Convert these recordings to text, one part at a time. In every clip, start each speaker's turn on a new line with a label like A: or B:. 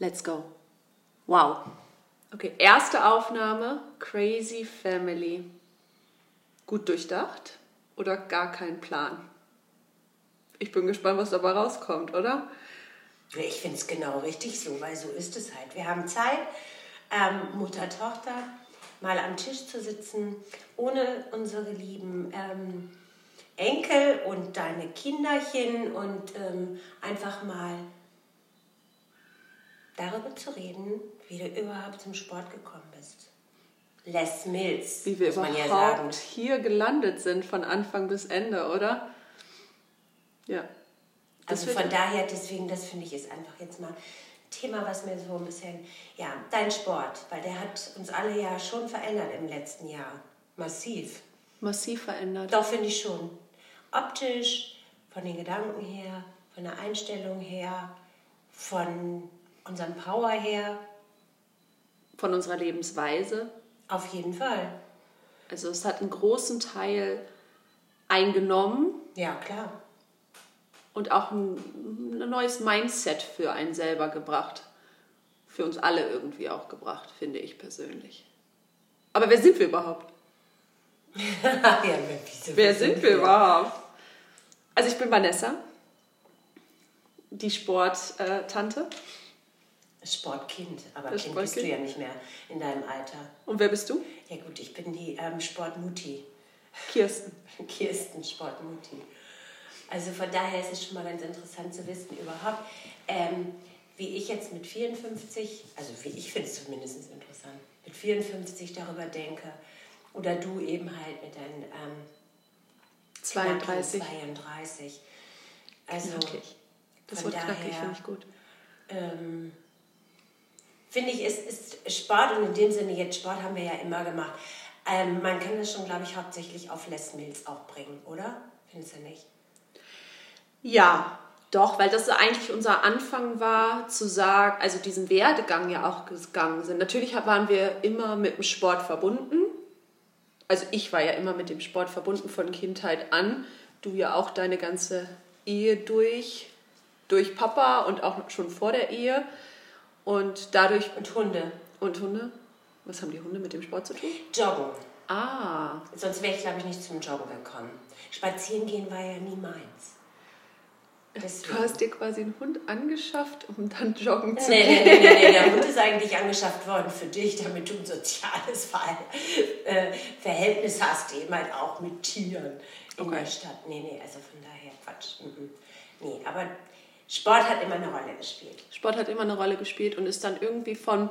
A: Let's go. Wow. Okay, erste Aufnahme, Crazy Family. Gut durchdacht oder gar kein Plan? Ich bin gespannt, was dabei rauskommt, oder?
B: Ich finde es genau richtig so, weil so ist es halt. Wir haben Zeit, ähm, Mutter, Tochter, mal am Tisch zu sitzen, ohne unsere lieben ähm, Enkel und deine Kinderchen und ähm, einfach mal darüber zu reden, wie du überhaupt zum Sport gekommen bist. Les Mills,
A: Wie wir
B: muss man
A: überhaupt
B: ja sagen.
A: hier gelandet sind von Anfang bis Ende, oder? Ja. Das
B: Also von daher, deswegen, das finde ich ist einfach jetzt mal Thema, was mir so ein bisschen, ja, dein Sport, weil der hat uns alle ja schon verändert im letzten Jahr. Massiv.
A: massiv verändert.
B: Doch, finde ich schon. Optisch, von den Gedanken her, von der Einstellung her, von unserem Power her,
A: Von unserer Lebensweise.
B: auf jeden Fall.
A: Also es hat einen großen Teil eingenommen
B: Ja, klar.
A: und auch ein, ein neues Mindset für einen selber gebracht. Für uns alle irgendwie auch gebracht, finde ich persönlich. Aber wer sind wir überhaupt?
B: ja, wieso
A: Wer sind wir überhaupt? Also ich bin Vanessa, die Sporttante.
B: Sportkind, aber
A: Das
B: Kind bist du
A: Sportkind.
B: ja nicht mehr in deinem Alter.
A: Und wer bist du?
B: Ja gut, ich bin die ähm, Sportmutti.
A: Kirsten.
B: Kirsten Sportmutti. Also von daher ist es schon mal ganz interessant zu wissen überhaupt, ähm, wie ich jetzt mit 54, also wie ich finde es zumindest interessant, mit 54 darüber denke oder du eben halt mit deinen ähm,
A: 32.
B: knackigen 32. Also
A: Knackig. Das
B: von
A: Wort knackig
B: daher-
A: finde ich gut.
B: ähm, finde ich, ist, ist Sport und in dem Sinne jetzt Sport haben wir ja immer gemacht. Ähm, man kann das schon, glaube ich, hauptsächlich auf Les Mills auch bringen, oder? Findest du nicht?
A: Ja, doch, weil das eigentlich unser Anfang war, zu sagen, also diesen Werdegang ja auch gegangen sind. Natürlich waren wir immer mit dem Sport verbunden. Also ich war ja immer mit dem Sport verbunden von Kindheit an. Du ja auch deine ganze Ehe durch, durch Papa und auch schon vor der Ehe. Und dadurch.
B: Und Hunde.
A: Und Hunde? Was haben die Hunde mit dem Sport zu tun?
B: Joggen.
A: Ah,
B: Sonst wäre ich, glaube ich, nicht zum Joggen gekommen. Spazieren gehen war ja nie meins.
A: du
B: Deswegen.
A: hast dir quasi einen Hund angeschafft, um dann joggen zu
B: Nee,
A: gehen.
B: nee, nee, nee, nee, der Hund ist eigentlich angeschafft worden für dich, damit du ein soziales äh, Verhältnis hast, eben halt auch mit Tieren in
A: Okay.
B: der Stadt. Nee, nee, also von daher Quatsch. Mhm. Nee, aber Sport hat immer eine Rolle gespielt.
A: Sport hat immer eine Rolle gespielt und ist dann irgendwie von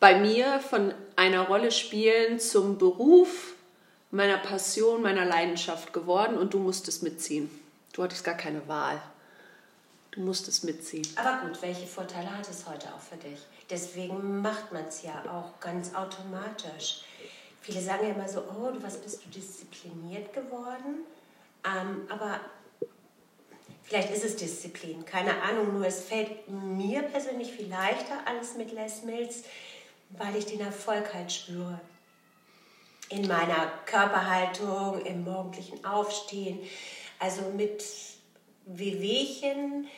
A: bei mir von einer Rolle spielen zum Beruf meiner Passion, meiner Leidenschaft geworden und du musstest mitziehen. Du hattest gar keine Wahl. Du musstest mitziehen.
B: Aber gut, welche Vorteile hat es heute auch für dich? Deswegen macht man es ja auch ganz automatisch. Viele sagen ja immer so, oh, du, was bist du diszipliniert geworden? Ähm, aber vielleicht ist es Disziplin, keine Ahnung. Nur es fällt mir persönlich viel leichter alles mit Les Mills, weil ich den Erfolg halt spüre. In meiner Körperhaltung, im morgendlichen Aufstehen, also mit Wehwehchen,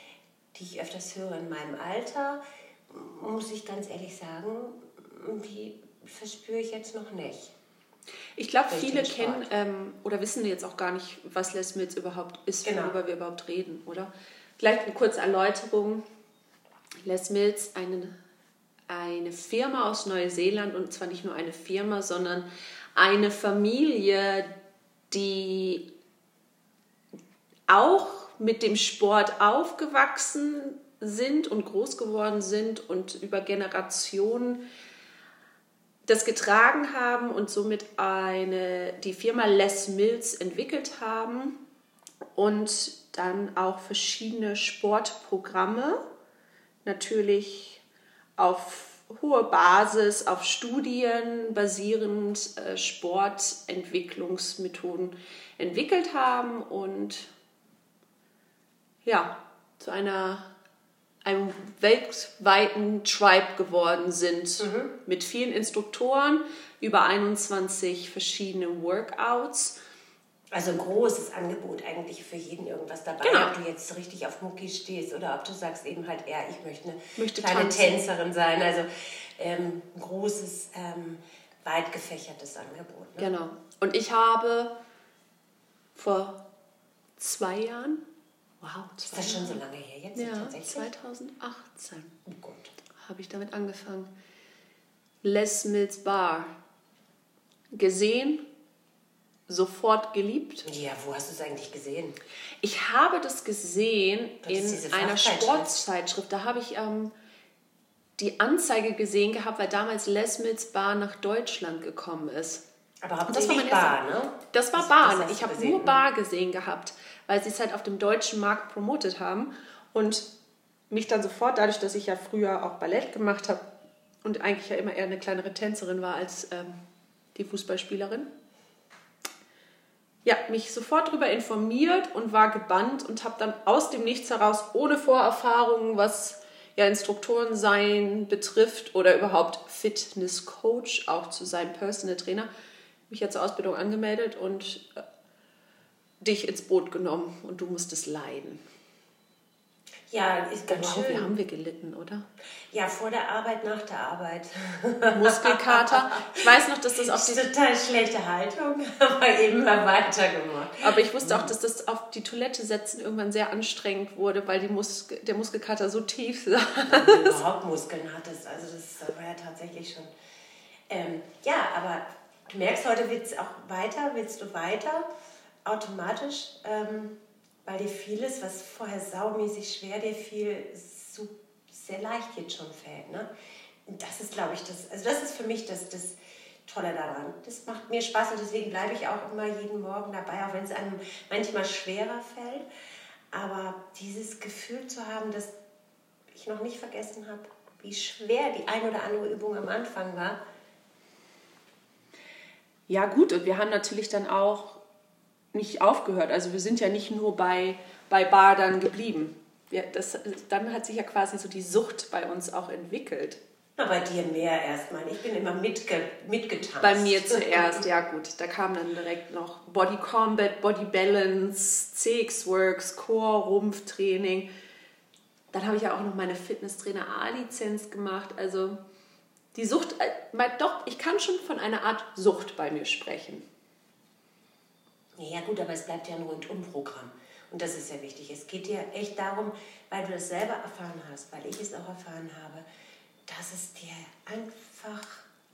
B: die ich öfters höre in meinem Alter, muss ich ganz ehrlich sagen, die verspüre ich jetzt noch nicht.
A: Ich glaube, viele kennen ähm, oder wissen jetzt auch gar nicht, was Les Mills überhaupt ist,
B: Genau.
A: worüber wir überhaupt reden, oder? Vielleicht eine kurze Erläuterung. Les Mills, eine, eine Firma aus Neuseeland und zwar nicht nur eine Firma, sondern eine Familie, die auch mit dem Sport aufgewachsen sind und groß geworden sind und über Generationen das getragen haben und somit eine, die Firma Les Mills entwickelt haben und dann auch verschiedene Sportprogramme, natürlich auf hohe Basis, auf Studien basierend äh, Sportentwicklungsmethoden entwickelt haben und ja, zu einer einem weltweiten Tribe geworden sind mit vielen Instruktoren, über 21 verschiedene Workouts
B: Also ein großes Angebot eigentlich für jeden irgendwas dabei,
A: Genau.
B: ob du jetzt richtig auf Mucki stehst oder ob du sagst eben halt eher, ich möchte eine
A: Möchte
B: kleine
A: tanzen.
B: Tänzerin sein. Also ähm, ein großes, ähm, weit gefächertes Angebot. Ne?
A: Genau. Und ich habe vor zwei Jahren, wow,
B: Ist das schon so lange her jetzt
A: Ja,
B: tatsächlich?
A: 2018
B: Oh Gott.
A: habe ich damit angefangen. Les Mills Bar. Gesehen, sofort geliebt.
B: Ja, wo hast du es eigentlich gesehen?
A: Ich habe das gesehen
B: Das
A: in einer. Sportzeitschrift. Da habe ich ähm, die Anzeige gesehen gehabt, weil damals Les Mills Bar nach Deutschland gekommen ist.
B: Aber
A: Und das war
B: hauptsächlich Bar, ne?
A: Das war
B: Das-
A: Bar.
B: das
A: ich habe nur
B: ne?
A: Bar gesehen gehabt, weil sie es halt auf dem deutschen Markt promotet haben. Und mich dann sofort, dadurch, dass ich ja früher auch Ballett gemacht habe und eigentlich ja immer eher eine kleinere Tänzerin war als ähm, die Fußballspielerin, ja, mich sofort darüber informiert und war gebannt und habe dann aus dem Nichts heraus, ohne Vorerfahrungen, was ja Instruktoren sein betrifft oder überhaupt Fitness Coach, auch zu seinem Personal Trainer, mich ja zur Ausbildung angemeldet und äh, dich ins Boot genommen und du musstest leiden.
B: Ja, ist ganz
A: Wow, wie
B: schön.
A: haben wir gelitten, oder?
B: Ja, vor der Arbeit, nach der Arbeit.
A: Muskelkater. Ich weiß noch, dass das auf die
B: Total schlechte Haltung, aber eben mal weitergemacht.
A: Aber ich wusste auch, dass das auf die Toilette setzen irgendwann sehr anstrengend wurde, weil die Mus der Muskelkater so tief saß.
B: Wenn du überhaupt Muskeln hattest. Also das war ja tatsächlich schon. Ähm, ja, aber du merkst, heute willst du auch weiter, willst du weiter, automatisch, ähm, weil dir vieles, was vorher saumäßig schwer dir fiel, so sehr leicht jetzt schon fällt. Ne? Das ist, glaube ich, das, also das ist für mich das, das Tolle daran. Das macht mir Spaß und deswegen bleibe ich auch immer jeden Morgen dabei, auch wenn es einem manchmal schwerer fällt. Aber dieses Gefühl zu haben, dass ich noch nicht vergessen habe, wie schwer die ein oder andere Übung am Anfang war.
A: Ja, gut, und wir haben natürlich dann auch nicht aufgehört. Also wir sind ja nicht nur bei, bei Bar dann geblieben. Wir, das, dann hat sich ja quasi so die Sucht bei uns auch entwickelt.
B: Na, bei dir mehr erstmal. Ich bin immer mitge mitgetanzt.
A: Bei mir zuerst, ja gut. Da kam dann direkt noch Body Combat, Body Balance, CX Works, Core, Rumpftraining. Dann habe ich ja auch noch meine Fitnesstrainer A-Lizenz gemacht. Also die Sucht, äh, doch, ich kann schon von einer Art Sucht bei mir sprechen.
B: Ja gut, aber es bleibt ja ein Rundum-Programm. Und das ist ja wichtig. Es geht dir echt darum, weil du das selber erfahren hast, weil ich es auch erfahren habe, dass es dir einfach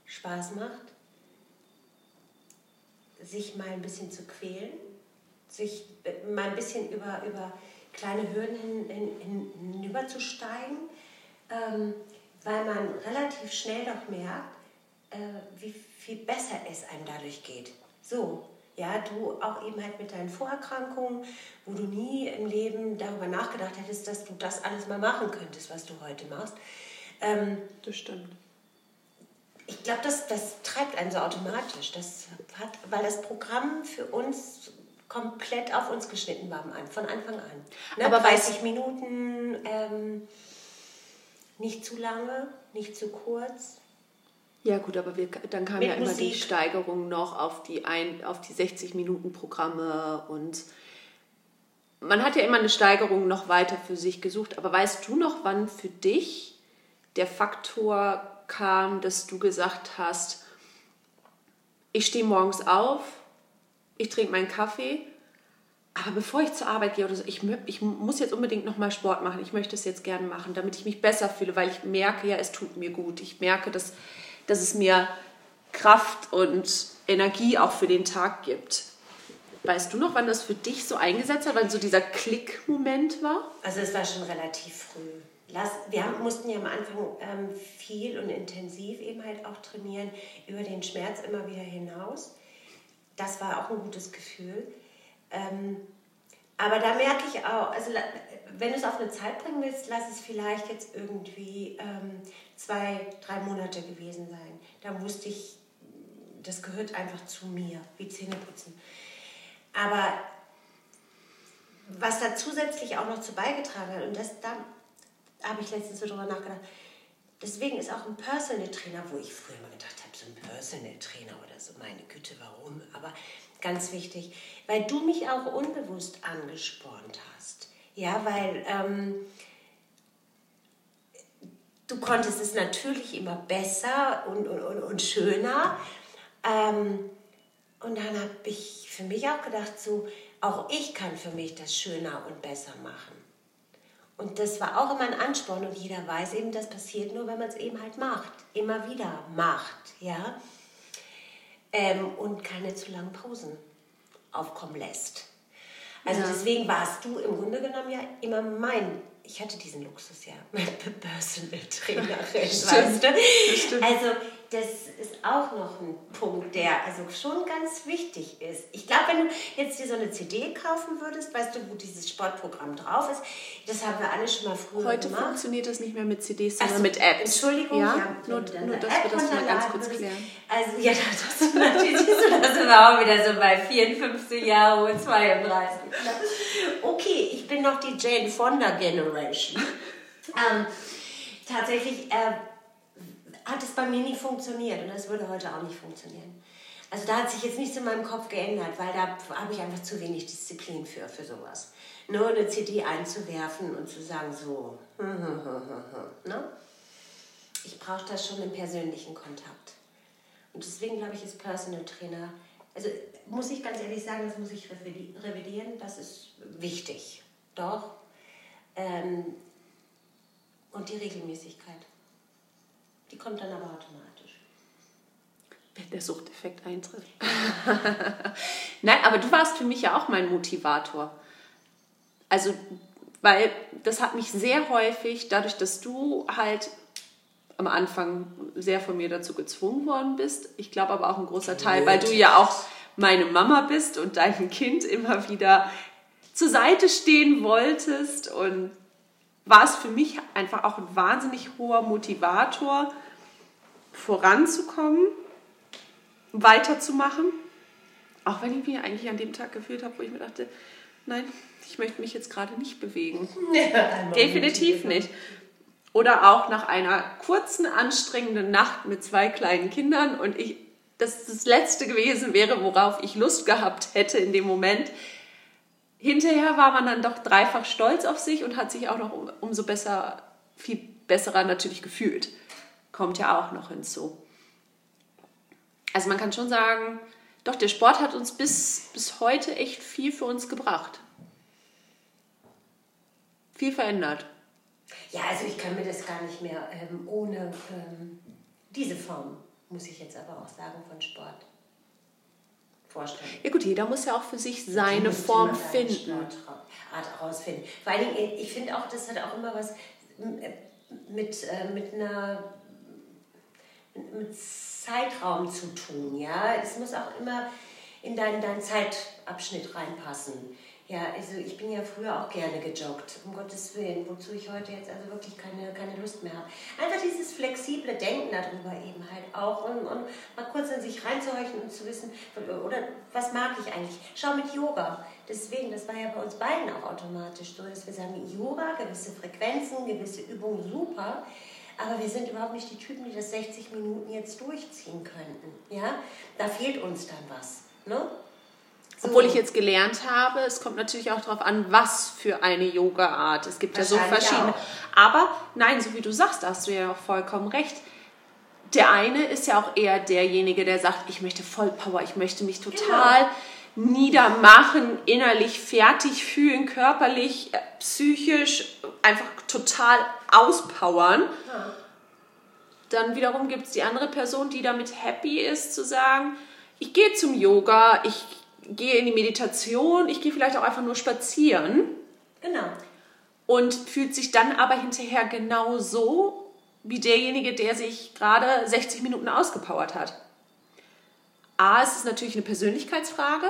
B: Spaß macht, sich mal ein bisschen zu quälen, sich äh, mal ein bisschen über, über kleine Hürden hin, hin, hinüberzusteigen, ähm, weil man relativ schnell doch merkt, äh, wie viel besser es einem dadurch geht. So, ja, du auch eben halt mit deinen Vorerkrankungen, wo du nie im Leben darüber nachgedacht hättest, dass du das alles mal machen könntest, was du heute machst. Ähm,
A: Das stimmt.
B: ich glaube, das, das treibt einen so automatisch. Das hat, weil das Programm für uns komplett auf uns geschnitten war von Anfang an. Ne?
A: Aber
B: 30 Minuten, ähm, nicht zu lange, nicht zu kurz.
A: Ja gut, aber wir, dann kam
B: Mit
A: ja immer die
B: Musik.
A: Steigerung noch auf die, ein, auf die 60-Minuten-Programme und man hat ja immer eine Steigerung noch weiter für sich gesucht. Aber weißt du noch, wann für dich der Faktor kam, dass du gesagt hast, ich stehe morgens auf, ich trinke meinen Kaffee, aber bevor ich zur Arbeit gehe oder so, ich, ich muss jetzt unbedingt nochmal Sport machen. Ich möchte es jetzt gerne machen, damit ich mich besser fühle, weil ich merke, ja, es tut mir gut. Ich merke, dass, dass es mir Kraft und Energie auch für den Tag gibt. Weißt du noch, wann das für dich so eingesetzt hat, wann so dieser Klick-Moment war?
B: Also es war schon relativ früh. Wir mussten ja am Anfang ähm, viel und intensiv eben halt auch trainieren, über den Schmerz immer wieder hinaus. Das war auch ein gutes Gefühl. Ähm, aber da merke ich auch, also wenn du es auf eine Zeit bringen willst, lass es vielleicht jetzt irgendwie ähm, zwei, drei Monate gewesen sein. Da wusste ich, das gehört einfach zu mir, wie Zähneputzen. Aber was da zusätzlich auch noch zu beigetragen hat, und das, da habe ich letztens so drüber nachgedacht, deswegen ist auch ein Personal Trainer, wo ich früher immer gedacht habe, zum Personal Trainer oder so. Meine Güte, warum? Aber ganz wichtig, weil du mich auch unbewusst angespornt hast. Ja, weil ähm, du konntest es natürlich immer besser und, und, und, und schöner. Ähm, und dann habe ich für mich auch gedacht, so, auch ich kann für mich das schöner und besser machen. Und das war auch immer ein Ansporn und jeder weiß eben, das passiert nur, wenn man es eben halt macht, immer wieder macht, ja. Ähm, und keine zu langen Pausen aufkommen lässt. Also ja. deswegen warst du im Grunde genommen ja immer mein ich hatte diesen Luxus ja mit Personal Trainerin, weißt du? Also das ist auch noch ein Punkt, der also schon ganz wichtig ist. Ich glaube, wenn du jetzt dir so eine CD kaufen würdest, weißt du, wo dieses Sportprogramm drauf ist, das haben wir alle schon mal früher
A: Heute gemacht. Heute funktioniert das nicht mehr mit CDs, sondern also, mit Apps.
B: Entschuldigung,
A: ja, ja nur, nur dass App wir das mal ganz kurz klären.
B: Also ja, das, natürlich da sind wir auch wieder so bei 54 Jahren und 32. Okay, ich bin noch die Jane Fonda Generation. ähm, tatsächlich äh, hat es bei mir nie funktioniert und das würde heute auch nicht funktionieren. Also da hat sich jetzt nichts in meinem Kopf geändert, weil da habe ich einfach zu wenig Disziplin für, für sowas. Nur eine CD einzuwerfen und zu sagen, so, ne? Ich brauche das schon im persönlichen Kontakt. Und deswegen glaube ich, ist Personal Trainer, also muss ich ganz ehrlich sagen, das muss ich revidieren, das ist wichtig. Doch. Ähm, und die Regelmäßigkeit. Die kommt dann aber automatisch.
A: Wenn der Suchteffekt eintritt. Nein, aber du warst für mich ja auch mein Motivator. Also, weil das hat mich sehr häufig, dadurch, dass du halt am Anfang sehr von mir dazu gezwungen worden bist. Ich glaube aber auch ein großer Teil, weil du ja auch meine Mama bist und deinem Kind immer wieder zur Seite stehen wolltest und war es für mich einfach auch ein wahnsinnig hoher Motivator, voranzukommen, weiterzumachen. Auch wenn ich mich eigentlich an dem Tag gefühlt habe, wo ich mir dachte, nein, ich möchte mich jetzt gerade nicht bewegen. Ja, Definitiv nicht. Oder auch nach einer kurzen, anstrengenden Nacht mit zwei kleinen Kindern und ich, das das Letzte gewesen wäre, worauf ich Lust gehabt hätte in dem Moment, hinterher war man dann doch dreifach stolz auf sich und hat sich auch noch umso besser, viel besserer natürlich gefühlt. Kommt ja auch noch hinzu. Also man kann schon sagen, doch, der Sport hat uns bis, bis heute echt viel für uns gebracht. Viel verändert.
B: Ja, also ich kann mir das gar nicht mehr ähm, ohne ähm, diese Form, muss ich jetzt aber auch sagen, von Sport vorstellen.
A: Ja gut, jeder muss ja auch für sich seine Form finden.
B: Art herausfinden. Vor allen Dingen, ich finde auch, das hat auch immer was mit, äh, mit einer mit Zeitraum zu tun. Ja? Es muss auch immer in deinen, deinen Zeitabschnitt reinpassen. Ja, also ich bin ja früher auch gerne gejoggt, um Gottes Willen, wozu ich heute jetzt also wirklich keine, keine Lust mehr habe. Einfach dieses flexible Denken darüber eben halt auch und, und mal kurz in sich reinzuhorchen und zu wissen, oder was mag ich eigentlich? Schau mit Yoga. Deswegen, das war ja bei uns beiden auch automatisch so, dass wir sagen, Yoga, gewisse Frequenzen, gewisse Übungen, super. Aber wir sind überhaupt nicht die Typen, die das 60 Minuten jetzt durchziehen könnten. Ja? Da fehlt uns dann was. Ne?
A: Obwohl ich jetzt gelernt habe, es kommt natürlich auch darauf an, was für eine Yoga-Art. Es gibt ja so verschiedene. Auch. Aber nein, so wie du sagst, da hast du ja auch vollkommen recht. Der eine ist ja auch eher derjenige, der sagt, ich möchte Vollpower, ich möchte mich total genau. niedermachen, innerlich fertig fühlen, körperlich, äh, psychisch, einfach total auspowern. Ja. Dann wiederum gibt es die andere Person, die damit happy ist, zu sagen, ich gehe zum Yoga, ich gehe in die Meditation, ich gehe vielleicht auch einfach nur spazieren.
B: Genau.
A: Und fühlt sich dann aber hinterher genau so wie derjenige, der sich gerade 60 Minuten ausgepowert hat. A, es ist natürlich eine Persönlichkeitsfrage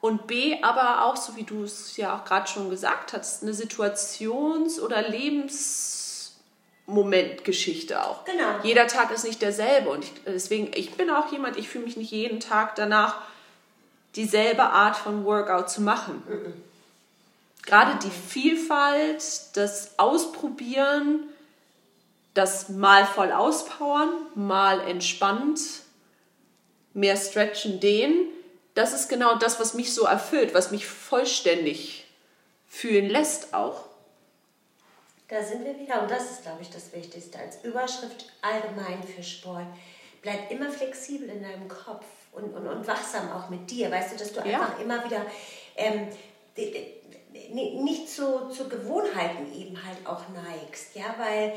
A: und B, aber auch, so wie du es ja auch gerade schon gesagt hast, eine Situations- oder Lebensmomentgeschichte auch.
B: Genau.
A: Jeder Tag ist nicht derselbe und ich, deswegen, ich bin auch jemand, ich fühle mich nicht jeden Tag danach dieselbe Art von Workout zu machen. Gerade die Vielfalt, das Ausprobieren, das mal voll auspowern, mal entspannt, mehr stretchen, dehnen. Das ist genau das, was mich so erfüllt, was mich vollständig fühlen lässt auch.
B: Da sind wir wieder und das ist, glaube ich, das Wichtigste als Überschrift allgemein für Sport. Bleib immer flexibel in deinem Kopf und, und, und wachsam auch mit dir. Weißt du, dass du ja. einfach immer wieder ähm, nicht zu, zu Gewohnheiten eben halt auch neigst. Ja, weil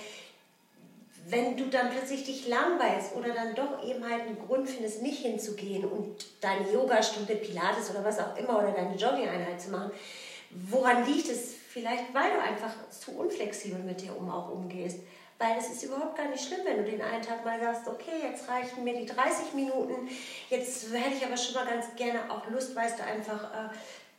B: wenn du dann plötzlich dich langweilst oder dann doch eben halt einen Grund findest, nicht hinzugehen und deine Yogastunde, Pilates oder was auch immer oder deine Jogging-Einheit zu machen, woran liegt es? Vielleicht, weil du einfach zu unflexibel mit dir um auch umgehst. Weil es ist überhaupt gar nicht schlimm, wenn du den einen Tag mal sagst, okay, jetzt reichen mir die 30 Minuten, jetzt hätte ich aber schon mal ganz gerne auch Lust, weißt du, einfach äh,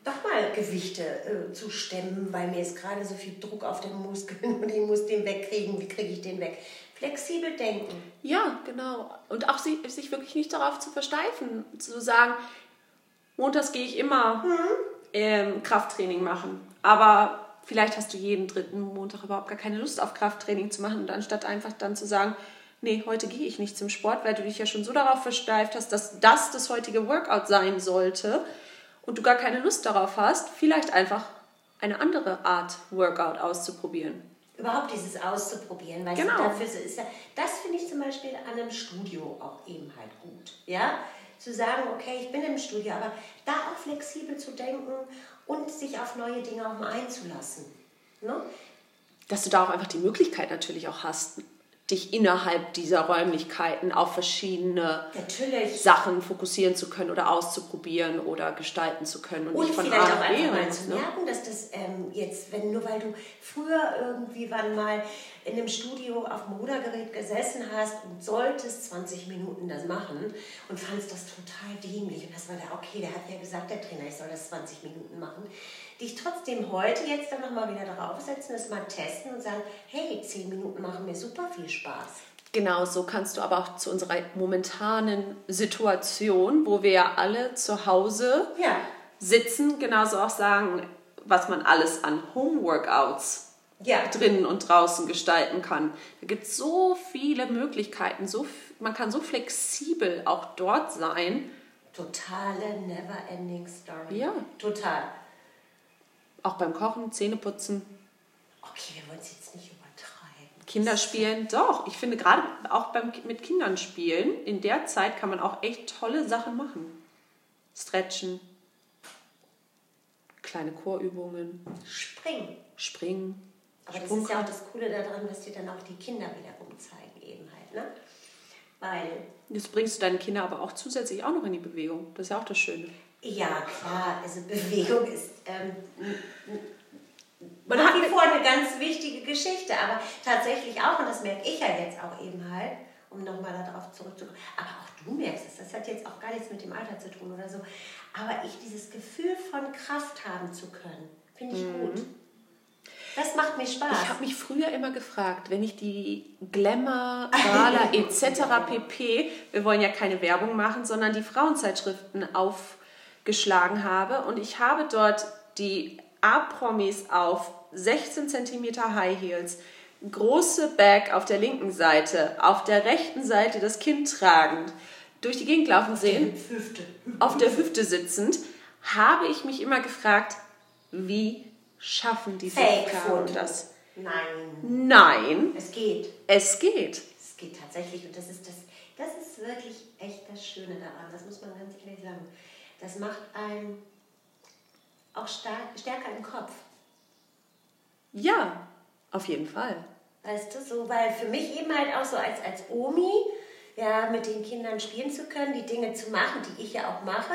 B: doch mal Gewichte äh, zu stemmen, weil mir ist gerade so viel Druck auf den Muskeln und ich muss den wegkriegen, wie kriege ich den weg? Flexibel denken.
A: Ja, genau. Und auch sich, sich wirklich nicht darauf zu versteifen, zu sagen, montags gehe ich immer mhm. ähm, Krafttraining machen. Aber vielleicht hast du jeden dritten Montag überhaupt gar keine Lust auf Krafttraining zu machen und anstatt einfach dann zu sagen, nee, heute gehe ich nicht zum Sport, weil du dich ja schon so darauf versteift hast, dass das das heutige Workout sein sollte und du gar keine Lust darauf hast, vielleicht einfach eine andere Art Workout auszuprobieren.
B: Überhaupt dieses auszuprobieren, weil genau. dafür ist ja, das finde ich zum Beispiel an einem Studio auch eben halt gut, ja, zu sagen, okay, ich bin im Studio, aber da auch flexibel zu denken und sich auf neue Dinge auch mal einzulassen. Ne?
A: Dass du da auch einfach die Möglichkeit natürlich auch hast, dich innerhalb dieser Räumlichkeiten auf verschiedene
B: Natürlich.
A: Sachen fokussieren zu können oder auszuprobieren oder gestalten zu können
B: und, und nicht von vielleicht A auch einfach mal zu ne? merken, dass das ähm, jetzt, wenn nur weil du früher irgendwie wann mal in einem Studio auf dem Rudergerät gesessen hast und solltest 20 Minuten das machen und fandest das total dämlich und das war der, okay, der hat ja gesagt, der Trainer, ich soll das 20 Minuten machen dich trotzdem heute jetzt dann nochmal wieder darauf setzen, das mal testen und sagen, hey, zehn Minuten machen mir super viel Spaß.
A: Genau, so kannst du aber auch zu unserer momentanen Situation, wo wir ja alle zu Hause
B: ja.
A: sitzen, genauso auch sagen, was man alles an Home-Workouts
B: ja.
A: drinnen und draußen gestalten kann. Da gibt es so viele Möglichkeiten, so, man kann so flexibel auch dort sein.
B: Totale never-ending Story.
A: Ja.
B: Total.
A: Auch beim Kochen, Zähneputzen.
B: Okay, wir wollen es jetzt nicht übertreiben.
A: Kinderspielen, doch. Ich finde gerade auch beim, mit Kindern spielen, in der Zeit kann man auch echt tolle Sachen machen. Stretchen, kleine Chorübungen.
B: Springen.
A: Springen.
B: Aber das ist ja auch das Coole daran, dass dir dann auch die Kinder wiederum zeigen eben halt, ne? Weil...
A: Das bringst du deine Kinder aber auch zusätzlich auch noch in die Bewegung. Das ist ja auch das Schöne.
B: Ja, klar. Also Bewegung ist ähm, nach wie vor eine ganz wichtige Geschichte, aber tatsächlich auch, und das merke ich ja jetzt auch eben halt, um nochmal darauf zurückzukommen, aber auch du merkst es, das hat jetzt auch gar nichts mit dem Alter zu tun oder so, aber ich dieses Gefühl von Kraft haben zu können, finde ich mhm. gut. Das macht mir Spaß.
A: Ich habe mich früher immer gefragt, wenn ich die Glamour, Gala etc. pp, wir wollen ja keine Werbung machen, sondern die Frauenzeitschriften auf geschlagen habe. Und ich habe dort die A-Promis auf 16 cm High Heels, große Bag auf der linken Seite, auf der rechten Seite das Kind tragend, durch die Gegend laufen sehen, auf der Hüfte sitzend, habe ich mich immer gefragt, wie schaffen diese Frauen das?
B: Nein.
A: Nein.
B: Es geht.
A: Es geht.
B: Es geht tatsächlich und das ist das, das ist wirklich echt das Schöne daran. Das muss man ganz ehrlich sagen. Das macht einen auch stark, stärker im Kopf.
A: Ja, auf jeden Fall.
B: Weißt du, so, weil für mich eben halt auch so als, als Omi, ja, mit den Kindern spielen zu können, die Dinge zu machen, die ich ja auch mache,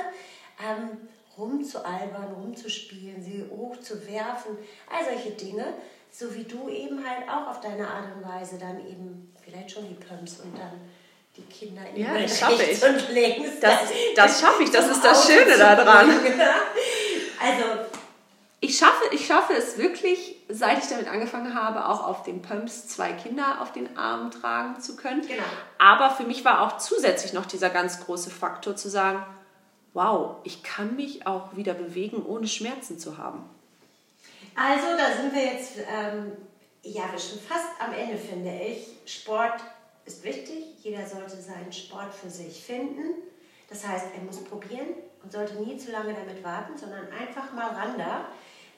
B: ähm, rumzualbern, rumzuspielen, sie hochzuwerfen, all solche Dinge, so wie du eben halt auch auf deine Art und Weise dann eben vielleicht schon die Pumps und dann die Kinder in
A: ja, das schaffe ich.
B: und links.
A: Das, das schaffe ich, das ist das Schöne daran.
B: Also
A: ich schaffe, ich schaffe es wirklich, seit ich damit angefangen habe, auch auf den Pumps zwei Kinder auf den Armen tragen zu können.
B: Genau.
A: Aber für mich war auch zusätzlich noch dieser ganz große Faktor zu sagen, wow, ich kann mich auch wieder bewegen, ohne Schmerzen zu haben.
B: Also da sind wir jetzt ähm, ja, wir sind fast am Ende, finde ich. Sport ist wichtig. Jeder sollte seinen Sport für sich finden. Das heißt, er muss probieren und sollte nie zu lange damit warten, sondern einfach mal ran da.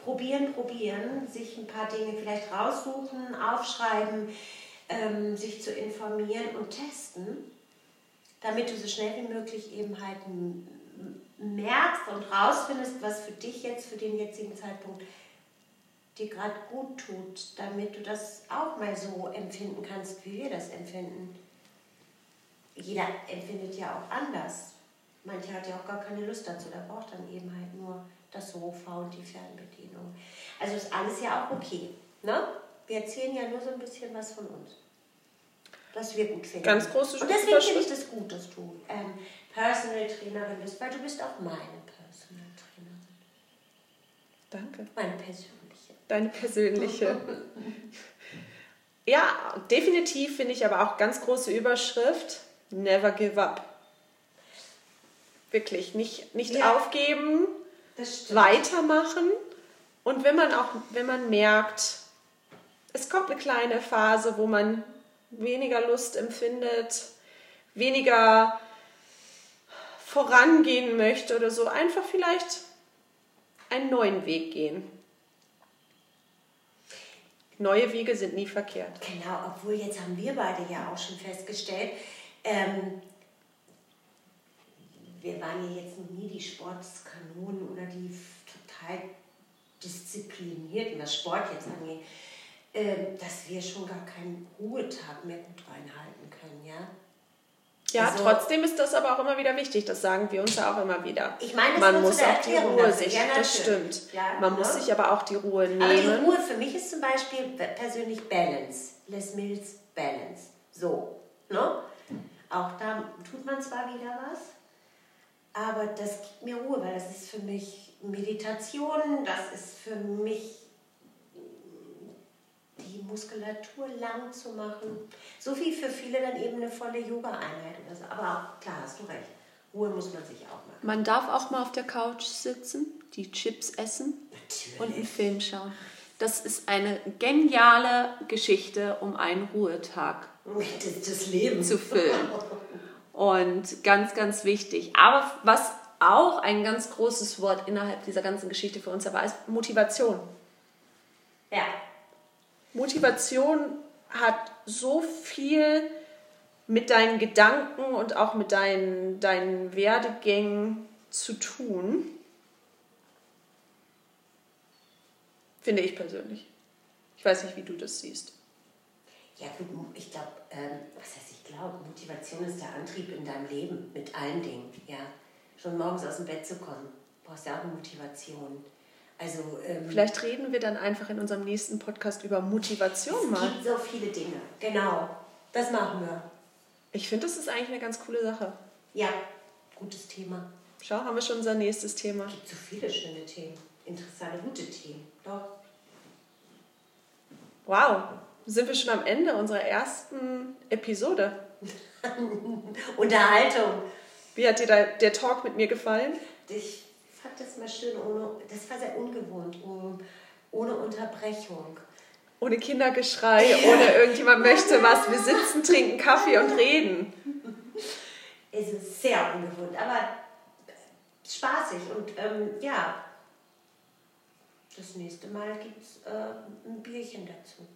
B: Probieren, probieren, sich ein paar Dinge vielleicht raussuchen, aufschreiben, ähm, sich zu informieren und testen, damit du so schnell wie möglich eben halt merkst und rausfindest, was für dich jetzt, für den jetzigen Zeitpunkt dir gerade gut tut, damit du das auch mal so empfinden kannst, wie wir das empfinden. Jeder empfindet ja auch anders. Manche hat ja auch gar keine Lust dazu, der braucht dann eben halt nur das Sofa und die Fernbedienung. Also ist alles ja auch okay. Ne? Wir erzählen ja nur so ein bisschen was von uns. Was wir gut finden.
A: Ganz große
B: Und deswegen finde ich das gut, dass du ähm, Personal Trainerin bist, weil du bist auch meine Personal Trainerin.
A: Danke.
B: Meine persönliche.
A: Deine persönliche. ja, definitiv finde ich aber auch ganz große Überschrift. Never give up. Wirklich, nicht, nicht
B: Ja.
A: aufgeben, weitermachen. Und wenn man auch, wenn man merkt, es kommt eine kleine Phase, wo man weniger Lust empfindet, weniger vorangehen möchte oder so, einfach vielleicht einen neuen Weg gehen. Neue Wege sind nie verkehrt.
B: Genau, obwohl jetzt haben wir beide ja auch schon festgestellt, ähm, wir waren ja jetzt noch nie die Sportskanonen oder die total disziplinierten, was Sport jetzt angeht, ähm, dass wir schon gar keinen Ruhetag mehr gut reinhalten können, ja?
A: Ja,
B: Also-
A: trotzdem ist das aber auch immer wieder wichtig. Das sagen wir uns ja auch immer wieder.
B: Ich meine, das
A: man muss auch die Ruhe sich.
B: Ja,
A: das stimmt.
B: Ja,
A: man
B: ne?
A: muss sich aber auch die Ruhe
B: Aber die
A: nehmen.
B: Ruhe für mich ist zum Beispiel persönlich Balance. Les Mills Balance. So. Ne? Auch da tut man zwar wieder was, aber das gibt mir Ruhe, weil das ist für mich Meditation, das ist für mich die Muskulatur lang zu machen. So wie für viele dann eben eine volle Yoga-Einheit oder so. Aber auch, klar, hast du recht. Ruhe muss man sich auch machen.
A: Man darf auch mal auf der Couch sitzen, die Chips essen und einen Film schauen. Das ist eine geniale Geschichte, um einen Ruhetag
B: Das, das Leben.
A: zu füllen. Und ganz, ganz wichtig. Aber was auch ein ganz großes Wort innerhalb dieser ganzen Geschichte für uns war, ist Motivation.
B: Ja.
A: Motivation hat so viel mit deinen Gedanken und auch mit deinen, deinen Werdegängen zu tun. Finde ich persönlich. Ich weiß nicht, wie du das siehst.
B: Ja, gut, ich glaube, ähm, was heißt ich glaube, Motivation ist der Antrieb in deinem Leben mit allen Dingen, ja. Schon morgens aus dem Bett zu kommen, brauchst ja auch eine Motivation. Also, ähm,
A: Vielleicht reden wir dann einfach in unserem nächsten Podcast über Motivation
B: es
A: mal.
B: gibt so viele Dinge. Genau, das machen wir.
A: Ich finde, das ist eigentlich eine ganz coole Sache.
B: Ja, gutes Thema.
A: Schau, haben wir schon unser nächstes Thema.
B: Es gibt so viele schöne Themen, interessante, gute Themen. Doch.
A: Wow, sind wir schon am Ende unserer ersten Episode.
B: Unterhaltung.
A: Wie hat dir da der Talk mit mir gefallen?
B: Ich fand das mal schön, ohne, das war sehr ungewohnt, um, ohne Unterbrechung.
A: Ohne Kindergeschrei, ohne irgendjemand möchte was. Wir sitzen, trinken Kaffee und reden.
B: Es ist sehr ungewohnt, aber spaßig und ähm, ja, das nächste Mal gibt es äh, ein Bierchen dazu.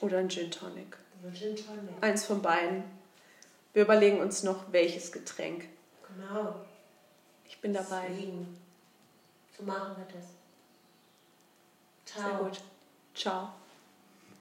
A: Oder ein Gin Tonic.
B: Oder Gin Tonic.
A: Eins von beiden. Wir überlegen uns noch, welches Getränk.
B: Genau.
A: Ich bin dabei.
B: Deswegen. So machen wir das. Ciao.
A: Sehr gut. Ciao.